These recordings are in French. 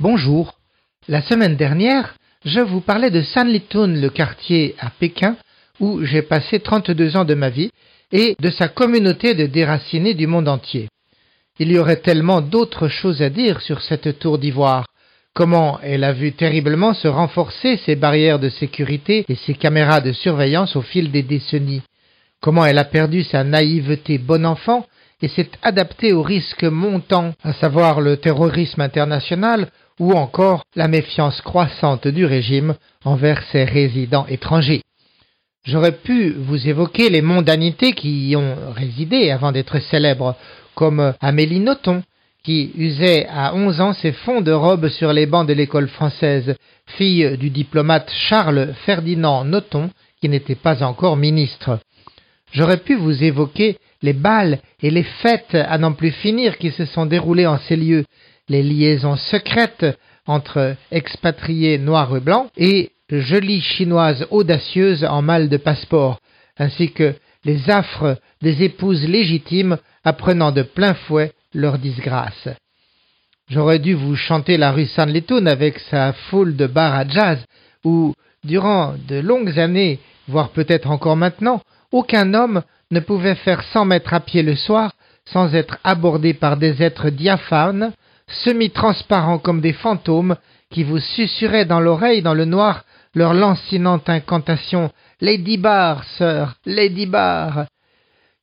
Bonjour. La semaine dernière, je vous parlais de Sanlitun, le quartier à Pékin, où j'ai passé 32 ans de ma vie, et de sa communauté de déracinés du monde entier. Il y aurait tellement d'autres choses à dire sur cette tour d'ivoire. Comment elle a vu terriblement se renforcer ses barrières de sécurité et ses caméras de surveillance au fil des décennies. Comment elle a perdu sa naïveté bon enfant et s'est adaptée aux risques montants, à savoir le terrorisme international ou encore la méfiance croissante du régime envers ses résidents étrangers. J'aurais pu vous évoquer les mondanités qui y ont résidé avant d'être célèbres, comme Amélie Nothomb, qui usait à onze ans ses fonds de robe sur les bancs de l'école française, fille du diplomate Charles Ferdinand Nothomb, qui n'était pas encore ministre. J'aurais pu vous évoquer les bals et les fêtes à n'en plus finir qui se sont déroulées en ces lieux, les liaisons secrètes entre expatriés noirs et blancs et jolies chinoises audacieuses en mal de passeport, ainsi que les affres des épouses légitimes apprenant de plein fouet leur disgrâce. J'aurais dû vous chanter la rue San Litoun avec sa foule de bars à jazz, où, durant de longues années, voire peut-être encore maintenant, aucun homme ne pouvait faire cent mètres à pied le soir sans être abordé par des êtres diaphanes, semi-transparents comme des fantômes, qui vous susurraient dans l'oreille dans le noir leur lancinante incantation Lady Bar, sœur, Lady Bar.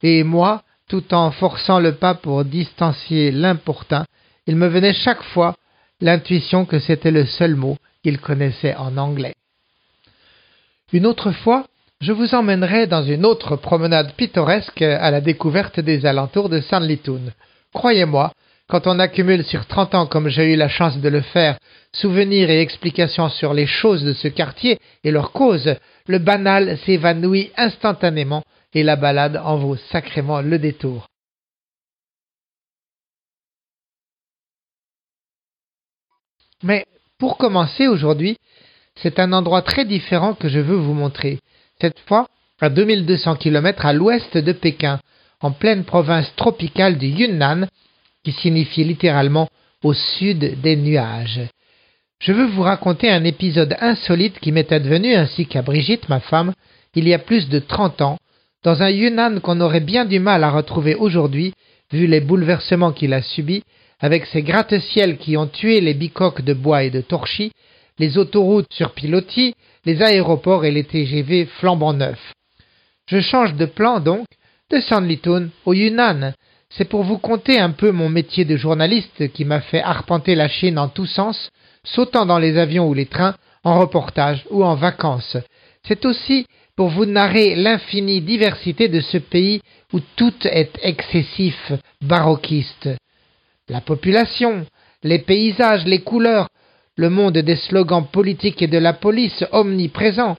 Et moi, tout en forçant le pas pour distancier l'importun, il me venait chaque fois l'intuition que c'était le seul mot qu'il connaissait en anglais. Une autre fois, je vous emmènerai dans une autre promenade pittoresque à la découverte des alentours de Sanlitun. Croyez-moi, quand on accumule sur trente ans comme j'ai eu la chance de le faire, souvenirs et explications sur les choses de ce quartier et leurs causes, le banal s'évanouit instantanément et la balade en vaut sacrément le détour. Mais pour commencer aujourd'hui, c'est un endroit très différent que je veux vous montrer. Cette fois, à 2200 km à l'ouest de Pékin, en pleine province tropicale du Yunnan, qui signifie littéralement au sud des nuages. Je veux vous raconter un épisode insolite qui m'est advenu ainsi qu'à Brigitte, ma femme, il y a plus de trente ans, dans un Yunnan qu'on aurait bien du mal à retrouver aujourd'hui, vu les bouleversements qu'il a subis, avec ses gratte-ciels qui ont tué les bicoques de bois et de torchis, les autoroutes sur pilotis, les aéroports et les TGV flambant neufs. Je change de plan donc, de Sanlitun au Yunnan, c'est pour vous conter un peu mon métier de journaliste qui m'a fait arpenter la Chine en tous sens, sautant dans les avions ou les trains, en reportage ou en vacances. C'est aussi pour vous narrer l'infinie diversité de ce pays où tout est excessif, baroquiste. La population, les paysages, les couleurs, le monde des slogans politiques et de la police omniprésents,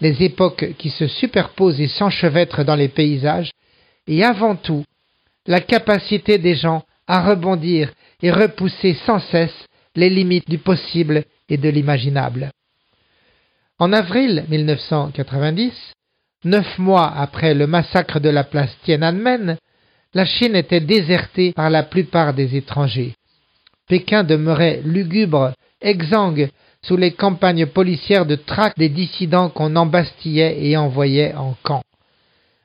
les époques qui se superposent et s'enchevêtrent dans les paysages, et avant tout la capacité des gens à rebondir et repousser sans cesse les limites du possible et de l'imaginable. En avril 1990, neuf mois après le massacre de la place Tiananmen, la Chine était désertée par la plupart des étrangers. Pékin demeurait lugubre, exsangue, sous les campagnes policières de traque des dissidents qu'on embastillait et envoyait en camp.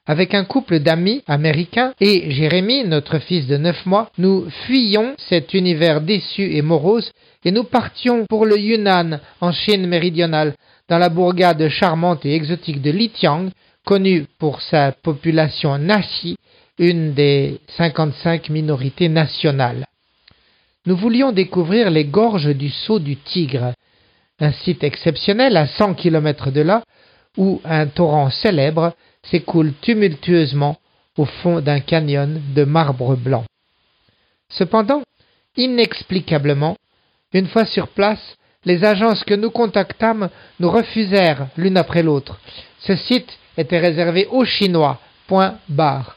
Avec un couple d'amis américains et Jérémie, notre fils de neuf mois, nous fuyions cet univers déçu et morose et nous partions pour le Yunnan, en Chine méridionale, dans la bourgade charmante et exotique de Litiang, connue pour sa population nashi, une des cinquante-cinq minorités nationales. Nous voulions découvrir les gorges du Saut du Tigre, un site exceptionnel à cent kilomètres de là, où un torrent célèbre s'écoule tumultueusement au fond d'un canyon de marbre blanc. Cependant, inexplicablement, une fois sur place, les agences que nous contactâmes nous refusèrent l'une après l'autre. Ce site était réservé aux Chinois. Point barre.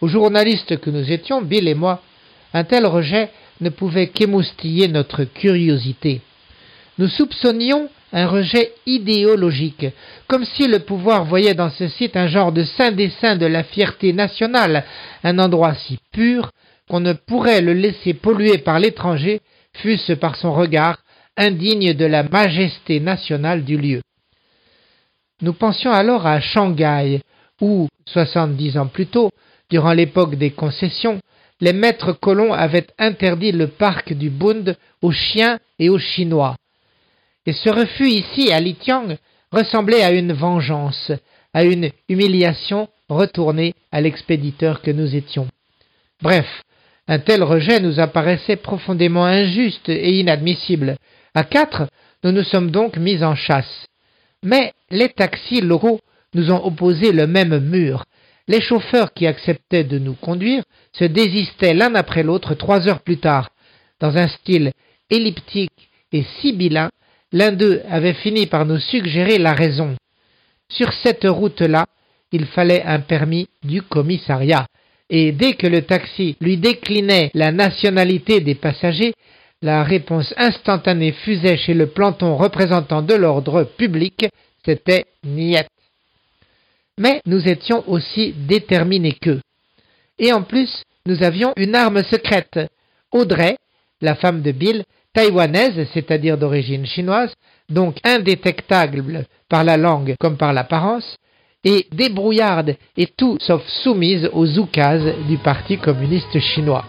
Aux journalistes que nous étions, Bill et moi, un tel rejet ne pouvait qu'émoustiller notre curiosité. Nous soupçonnions un rejet idéologique, comme si le pouvoir voyait dans ce site un genre de saint dessin de la fierté nationale, un endroit si pur qu'on ne pourrait le laisser polluer par l'étranger, fût-ce par son regard, indigne de la majesté nationale du lieu. Nous pensions alors à Shanghai, où, soixante-dix ans plus tôt, durant l'époque des concessions, les maîtres colons avaient interdit le parc du Bund aux chiens et aux Chinois. Et ce refus ici, à Litiang, ressemblait à une vengeance, à une humiliation retournée à l'expéditeur que nous étions. Bref, un tel rejet nous apparaissait profondément injuste et inadmissible. À quatre, nous nous sommes donc mis en chasse. Mais les taxis locaux nous ont opposé le même mur. Les chauffeurs qui acceptaient de nous conduire se désistaient l'un après l'autre trois heures plus tard. Dans un style elliptique et sibyllin, l'un d'eux avait fini par nous suggérer la raison. Sur cette route-là, il fallait un permis du commissariat, et dès que le taxi lui déclinait la nationalité des passagers, la réponse instantanée fusait chez le planton représentant de l'ordre public, c'était niet. Mais nous étions aussi déterminés qu'eux. Et en plus, nous avions une arme secrète. Audrey, la femme de Bill, taïwanaise, c'est-à-dire d'origine chinoise, donc indétectable par la langue comme par l'apparence, et débrouillarde et tout sauf soumise aux oukases du Parti communiste chinois.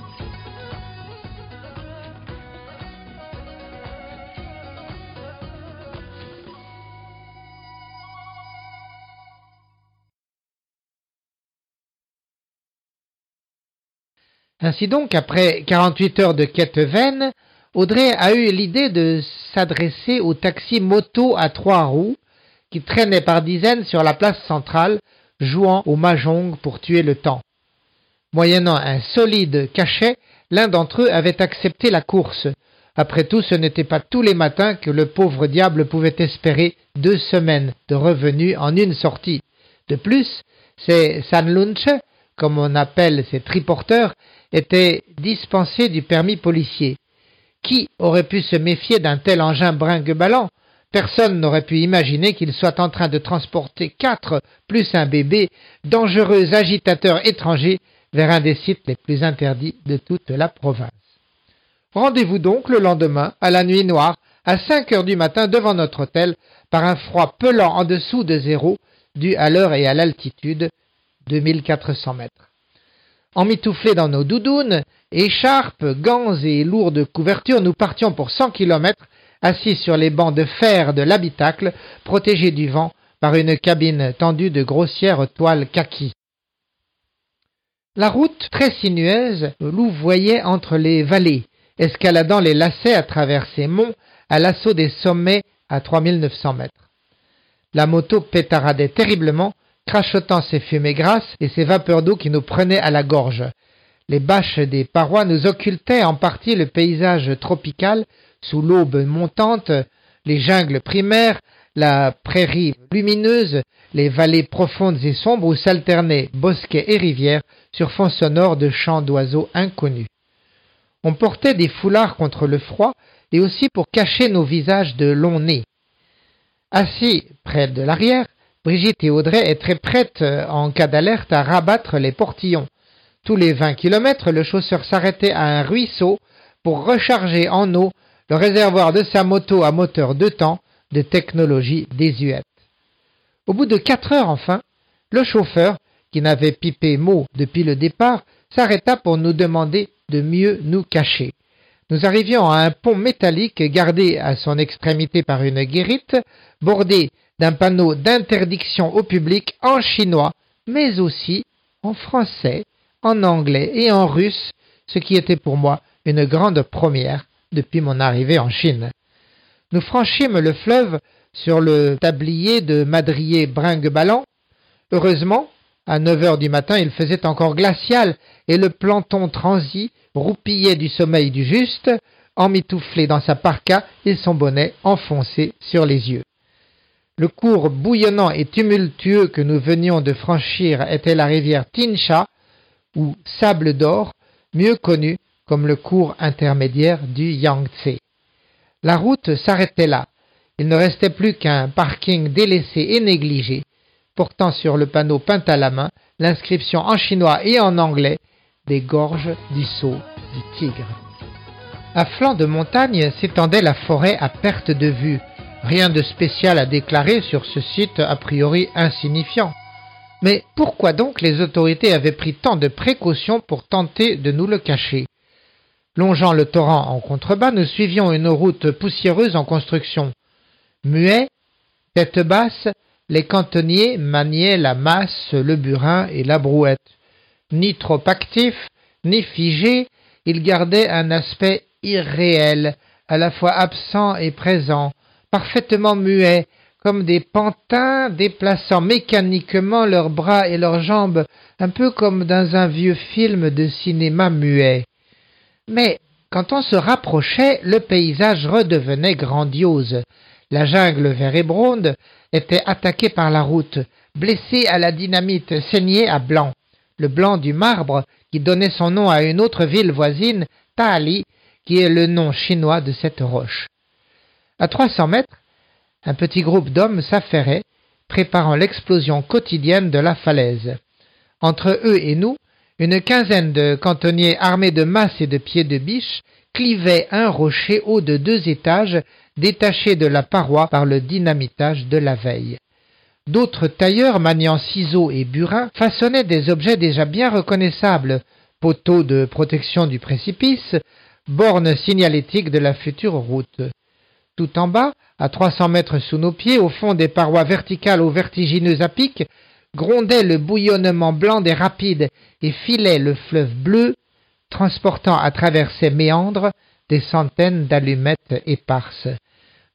Ainsi donc, après 48 heures de quête vaine, Audrey a eu l'idée de s'adresser au taxi moto à trois roues qui traînaient par dizaines sur la place centrale, jouant au mahjong pour tuer le temps. Moyennant un solide cachet, l'un d'entre eux avait accepté la course. Après tout, ce n'était pas tous les matins que le pauvre diable pouvait espérer deux semaines de revenus en une sortie. De plus, ces Sanlunche, comme on appelle ces triporteurs, étaient dispensés du permis policier. Qui aurait pu se méfier d'un tel engin brinque-ballant Personne n'aurait pu imaginer qu'il soit en train de transporter quatre plus un bébé, dangereux agitateurs étrangers, vers un des sites les plus interdits de toute la province. Rendez-vous donc le lendemain, à la nuit noire, à cinq heures du matin devant notre hôtel, par un froid pelant en dessous de zéro, dû à l'heure et à l'altitude, 2400 mètres. Emmitouflés dans nos doudounes, écharpes, gants et lourdes couvertures, nous partions pour cent kilomètres, assis sur les bancs de fer de l'habitacle, protégés du vent par une cabine tendue de grossières toiles kaki. La route, très sinueuse, louvoyait entre les vallées, escaladant les lacets à travers ces monts à l'assaut des sommets à 3900 mètres. La moto pétaradait terriblement, crachotant ses fumées grasses et ses vapeurs d'eau qui nous prenaient à la gorge. Les bâches des parois nous occultaient en partie le paysage tropical sous l'aube montante, les jungles primaires, la prairie lumineuse, les vallées profondes et sombres où s'alternaient bosquets et rivières sur fond sonore de chants d'oiseaux inconnus. On portait des foulards contre le froid et aussi pour cacher nos visages de longs nez. Assis près de l'arrière, Brigitte et Audrey étaient prêtes, en cas d'alerte, à rabattre les portillons. Tous les vingt kilomètres, le chausseur s'arrêtait à un ruisseau pour recharger en eau le réservoir de sa moto à moteur de temps de technologie désuète. Au bout de quatre heures enfin, le chauffeur, qui n'avait pipé mot depuis le départ, s'arrêta pour nous demander de mieux nous cacher. Nous arrivions à un pont métallique gardé à son extrémité par une guérite, bordé d'un panneau d'interdiction au public en chinois, mais aussi en français, en anglais et en russe, ce qui était pour moi une grande première depuis mon arrivée en Chine. Nous franchîmes le fleuve sur le tablier de madrier bringue-ballant. Heureusement, à neuf heures du matin, il faisait encore glacial et le planton transi roupillait du sommeil du juste, emmitouflé dans sa parka et son bonnet enfoncé sur les yeux. Le cours bouillonnant et tumultueux que nous venions de franchir était la rivière Tinsha, ou Sable d'Or, mieux connue comme le cours intermédiaire du Yangtze. La route s'arrêtait là. Il ne restait plus qu'un parking délaissé et négligé, portant sur le panneau peint à la main l'inscription en chinois et en anglais des gorges du saut du tigre. À flanc de montagne s'étendait la forêt à perte de vue. Rien de spécial à déclarer sur ce site a priori insignifiant. Mais pourquoi donc les autorités avaient pris tant de précautions pour tenter de nous le cacher? Longeant le torrent en contrebas, nous suivions une route poussiéreuse en construction. Muets, tête basse, les cantonniers maniaient la masse, le burin et la brouette. Ni trop actifs, ni figés, ils gardaient un aspect irréel, à la fois absent et présent, parfaitement muets, comme des pantins déplaçant mécaniquement leurs bras et leurs jambes, un peu comme dans un vieux film de cinéma muet. Mais quand on se rapprochait, le paysage redevenait grandiose. La jungle vert et bronde était attaquée par la route, blessée à la dynamite, saignée à blanc. Le blanc du marbre qui donnait son nom à une autre ville voisine, Tali, qui est le nom chinois de cette roche. À trois cents mètres, un petit groupe d'hommes s'affairait, préparant l'explosion quotidienne de la falaise. Entre eux et nous, une quinzaine de cantonniers armés de masses et de pieds de biche clivaient un rocher haut de deux étages détaché de la paroi par le dynamitage de la veille. D'autres tailleurs maniant ciseaux et burins façonnaient des objets déjà bien reconnaissables, poteaux de protection du précipice, bornes signalétiques de la future route. Tout en bas, à trois cents mètres sous nos pieds, au fond des parois verticales aux vertigineux à pic, grondait le bouillonnement blanc des rapides et filait le fleuve bleu, transportant à travers ses méandres des centaines d'allumettes éparses.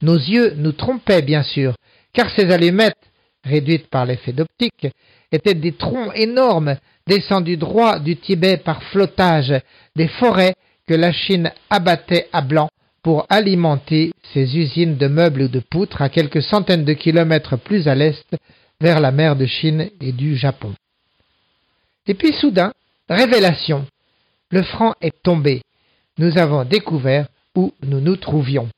Nos yeux nous trompaient bien sûr, car ces allumettes, réduites par l'effet d'optique, étaient des troncs énormes descendus droit du Tibet par flottage, des forêts que la Chine abattait à blanc pour alimenter ses usines de meubles ou de poutres à quelques centaines de kilomètres plus à l'est vers la mer de Chine et du Japon. Et puis soudain, révélation. Le franc est tombé. Nous avons découvert où nous nous trouvions.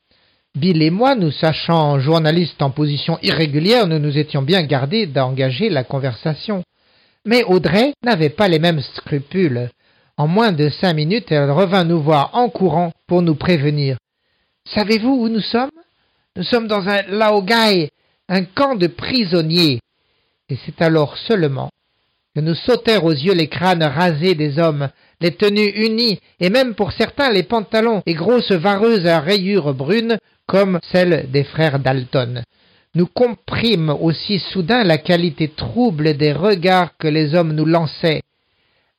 Bill et moi, nous sachant journalistes en position irrégulière, nous nous étions bien gardés d'engager la conversation. Mais Audrey n'avait pas les mêmes scrupules. En moins de cinq minutes, elle revint nous voir en courant pour nous prévenir. Savez-vous où nous sommes? Nous sommes dans un laogai, un camp de prisonniers. Et c'est alors seulement que nous sautèrent aux yeux les crânes rasés des hommes, les tenues unies, et même pour certains les pantalons et grosses vareuses à rayures brunes, comme celles des frères Dalton. Nous comprîmes aussi soudain la qualité trouble des regards que les hommes nous lançaient.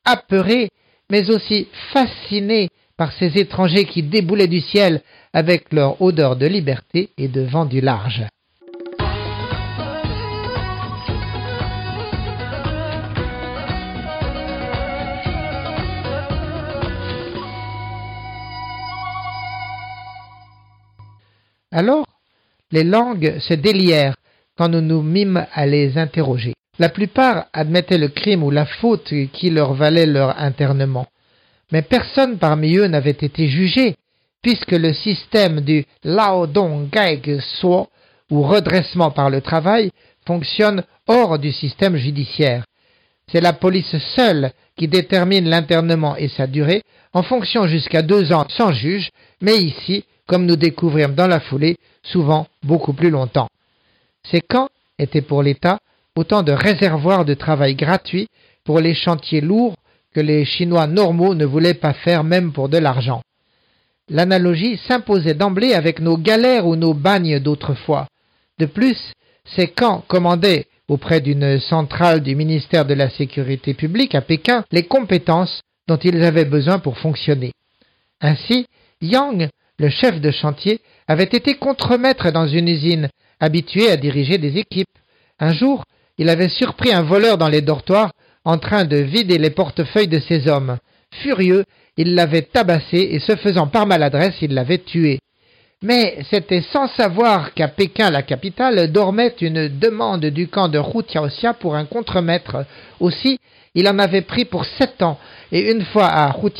Apeurés, mais aussi fascinés par ces étrangers qui déboulaient du ciel avec leur odeur de liberté et de vent du large. Alors, les langues se délièrent quand nous nous mîmes à les interroger. La plupart admettaient le crime ou la faute qui leur valait leur internement. Mais personne parmi eux n'avait été jugé, puisque le système du Lao Dong So, ou redressement par le travail, fonctionne hors du système judiciaire. C'est la police seule qui détermine l'internement et sa durée, en fonction jusqu'à deux ans sans juge, mais ici, comme nous découvrirons dans la foulée, souvent beaucoup plus longtemps. Ces camps étaient pour l'État autant de réservoirs de travail gratuits pour les chantiers lourds les Chinois normaux ne voulaient pas faire même pour de l'argent. L'analogie s'imposait d'emblée avec nos galères ou nos bagnes d'autrefois. De plus, ces camps commandaient, auprès d'une centrale du ministère de la Sécurité publique à Pékin, les compétences dont ils avaient besoin pour fonctionner. Ainsi, Yang le chef de chantier, avait été contremaître dans une usine, habitué à diriger des équipes. Un jour, il avait surpris un voleur dans les dortoirs en train de vider les portefeuilles de ses hommes. Furieux, il l'avait tabassé et se faisant par maladresse, il l'avait tué. Mais c'était sans savoir qu'à Pékin, la capitale, dormait une demande du camp de Hu pour un contremaître. Aussi, il en avait pris pour sept ans, et une fois à Hu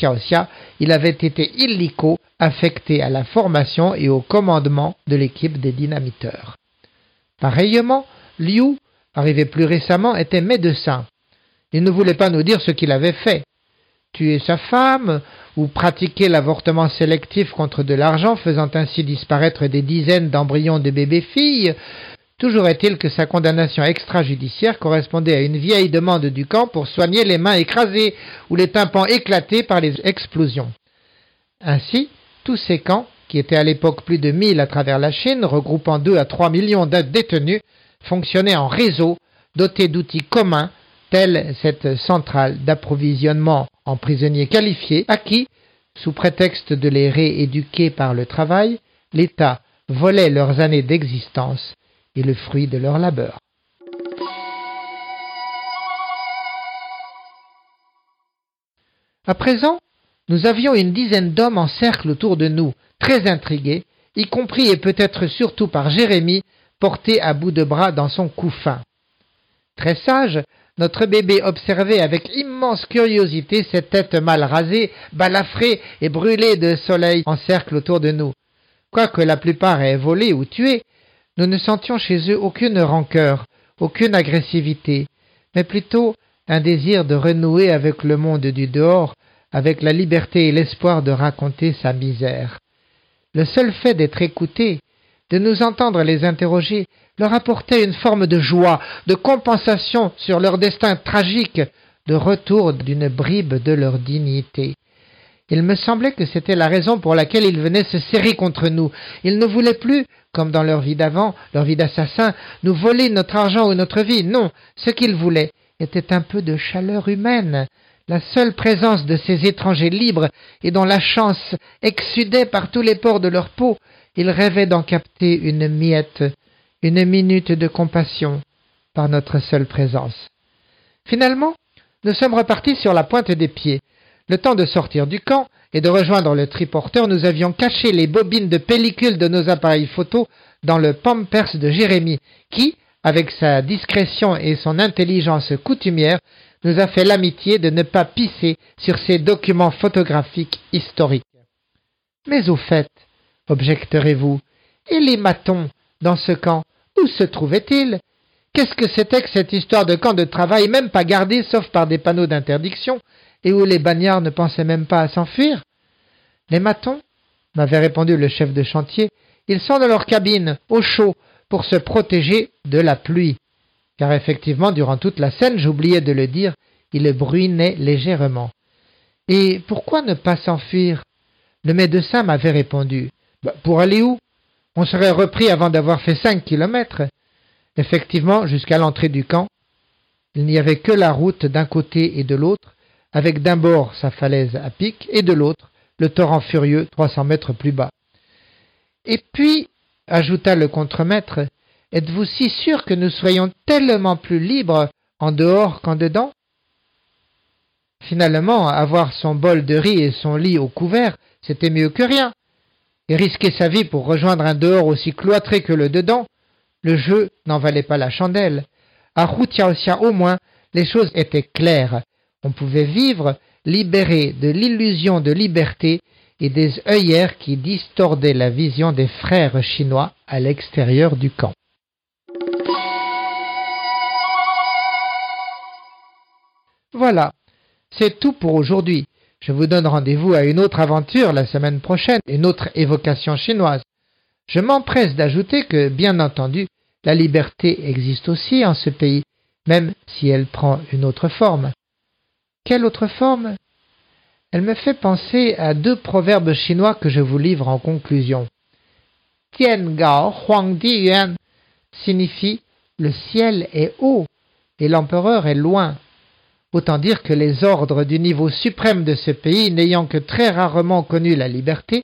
il avait été illico affecté à la formation et au commandement de l'équipe des dynamiteurs. Pareillement, Liu, arrivé plus récemment, était médecin. Il ne voulait pas nous dire ce qu'il avait fait. Tuer sa femme, ou pratiquer l'avortement sélectif contre de l'argent, faisant ainsi disparaître des dizaines d'embryons de bébés-filles, toujours est-il que sa condamnation extrajudiciaire correspondait à une vieille demande du camp pour soigner les mains écrasées ou les tympans éclatés par les explosions. Ainsi, tous ces camps, qui étaient à l'époque plus de mille à travers la Chine, regroupant deux à trois millions de détenus, fonctionnaient en réseau, dotés d'outils communs, tels cette centrale d'approvisionnement en prisonniers qualifiés, à qui, sous prétexte de les rééduquer par le travail, l'État volait leurs années d'existence et le fruit de leur labeur. À présent, nous avions une dizaine d'hommes en cercle autour de nous, très intrigués, y compris et peut-être surtout par Jérémie, porté à bout de bras dans son couffin. Très sage, notre bébé observait avec immense curiosité cette tête mal rasée, balafrée et brûlée de soleil en cercle autour de nous. Quoique la plupart aient volé ou tué, nous ne sentions chez eux aucune rancœur, aucune agressivité, mais plutôt un désir de renouer avec le monde du dehors, avec la liberté et l'espoir de raconter sa misère. Le seul fait d'être écouté, de nous entendre les interroger, leur apportait une forme de joie, de compensation sur leur destin tragique, de retour d'une bribe de leur dignité. Il me semblait que c'était la raison pour laquelle ils venaient se serrer contre nous. Ils ne voulaient plus, comme dans leur vie d'avant, leur vie d'assassin, nous voler notre argent ou notre vie. Non, ce qu'ils voulaient était un peu de chaleur humaine, la seule présence de ces étrangers libres et dont la chance exsudait par tous les pores de leur peau, ils rêvaient d'en capter une miette, une minute de compassion par notre seule présence. Finalement, nous sommes repartis sur la pointe des pieds. Le temps de sortir du camp et de rejoindre le triporteur, nous avions caché les bobines de pellicule de nos appareils photo dans le pampers de Jérémie, qui, avec sa discrétion et son intelligence coutumière, nous a fait l'amitié de ne pas pisser sur ces documents photographiques historiques. Mais au fait, objecterez-vous, et les matons dans ce camp, où se trouvaient-ils Qu'est-ce que c'était que cette histoire de camp de travail même pas gardé sauf par des panneaux d'interdiction, et où les bagnards ne pensaient même pas à s'enfuir? Les matons? m'avait répondu le chef de chantier, ils sont dans leur cabine, au chaud, pour se protéger de la pluie. Car effectivement, durant toute la scène, j'oubliais de le dire, il bruinait légèrement. Et pourquoi ne pas s'enfuir? Le médecin m'avait répondu. Bah, pour aller où? On serait repris avant d'avoir fait cinq kilomètres. Effectivement, jusqu'à l'entrée du camp, il n'y avait que la route d'un côté et de l'autre, avec d'un bord sa falaise à pic et de l'autre le torrent furieux trois cents mètres plus bas. Et puis, ajouta le contremaître, Êtes-vous si sûr que nous soyons tellement plus libres en dehors qu'en dedans? Finalement, avoir son bol de riz et son lit au couvert, c'était mieux que rien. Et risquer sa vie pour rejoindre un dehors aussi cloîtré que le dedans, le jeu n'en valait pas la chandelle. À Routiaosia au moins, les choses étaient claires. On pouvait vivre libéré de l'illusion de liberté et des œillères qui distordaient la vision des frères chinois à l'extérieur du camp. Voilà, c'est tout pour aujourd'hui. Je vous donne rendez-vous à une autre aventure la semaine prochaine, une autre évocation chinoise. Je m'empresse d'ajouter que, bien entendu, la liberté existe aussi en ce pays, même si elle prend une autre forme. Quelle autre forme? Elle me fait penser à deux proverbes chinois que je vous livre en conclusion. Tian Gao Huang Di Yuan signifie le ciel est haut et l'empereur est loin. Autant dire que les ordres du niveau suprême de ce pays, n'ayant que très rarement connu la liberté,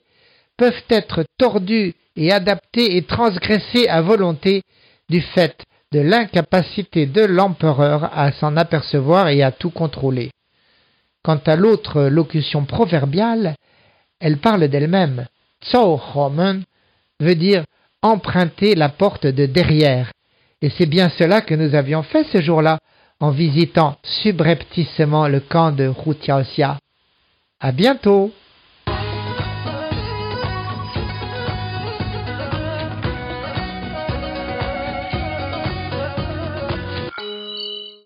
peuvent être tordus et adaptés et transgressés à volonté du fait de l'incapacité de l'empereur à s'en apercevoir et à tout contrôler. Quant à l'autre locution proverbiale, elle parle d'elle-même. Zhou veut dire emprunter la porte de derrière. Et c'est bien cela que nous avions fait ce jour-là en visitant subrepticement le camp de Hu À bientôt!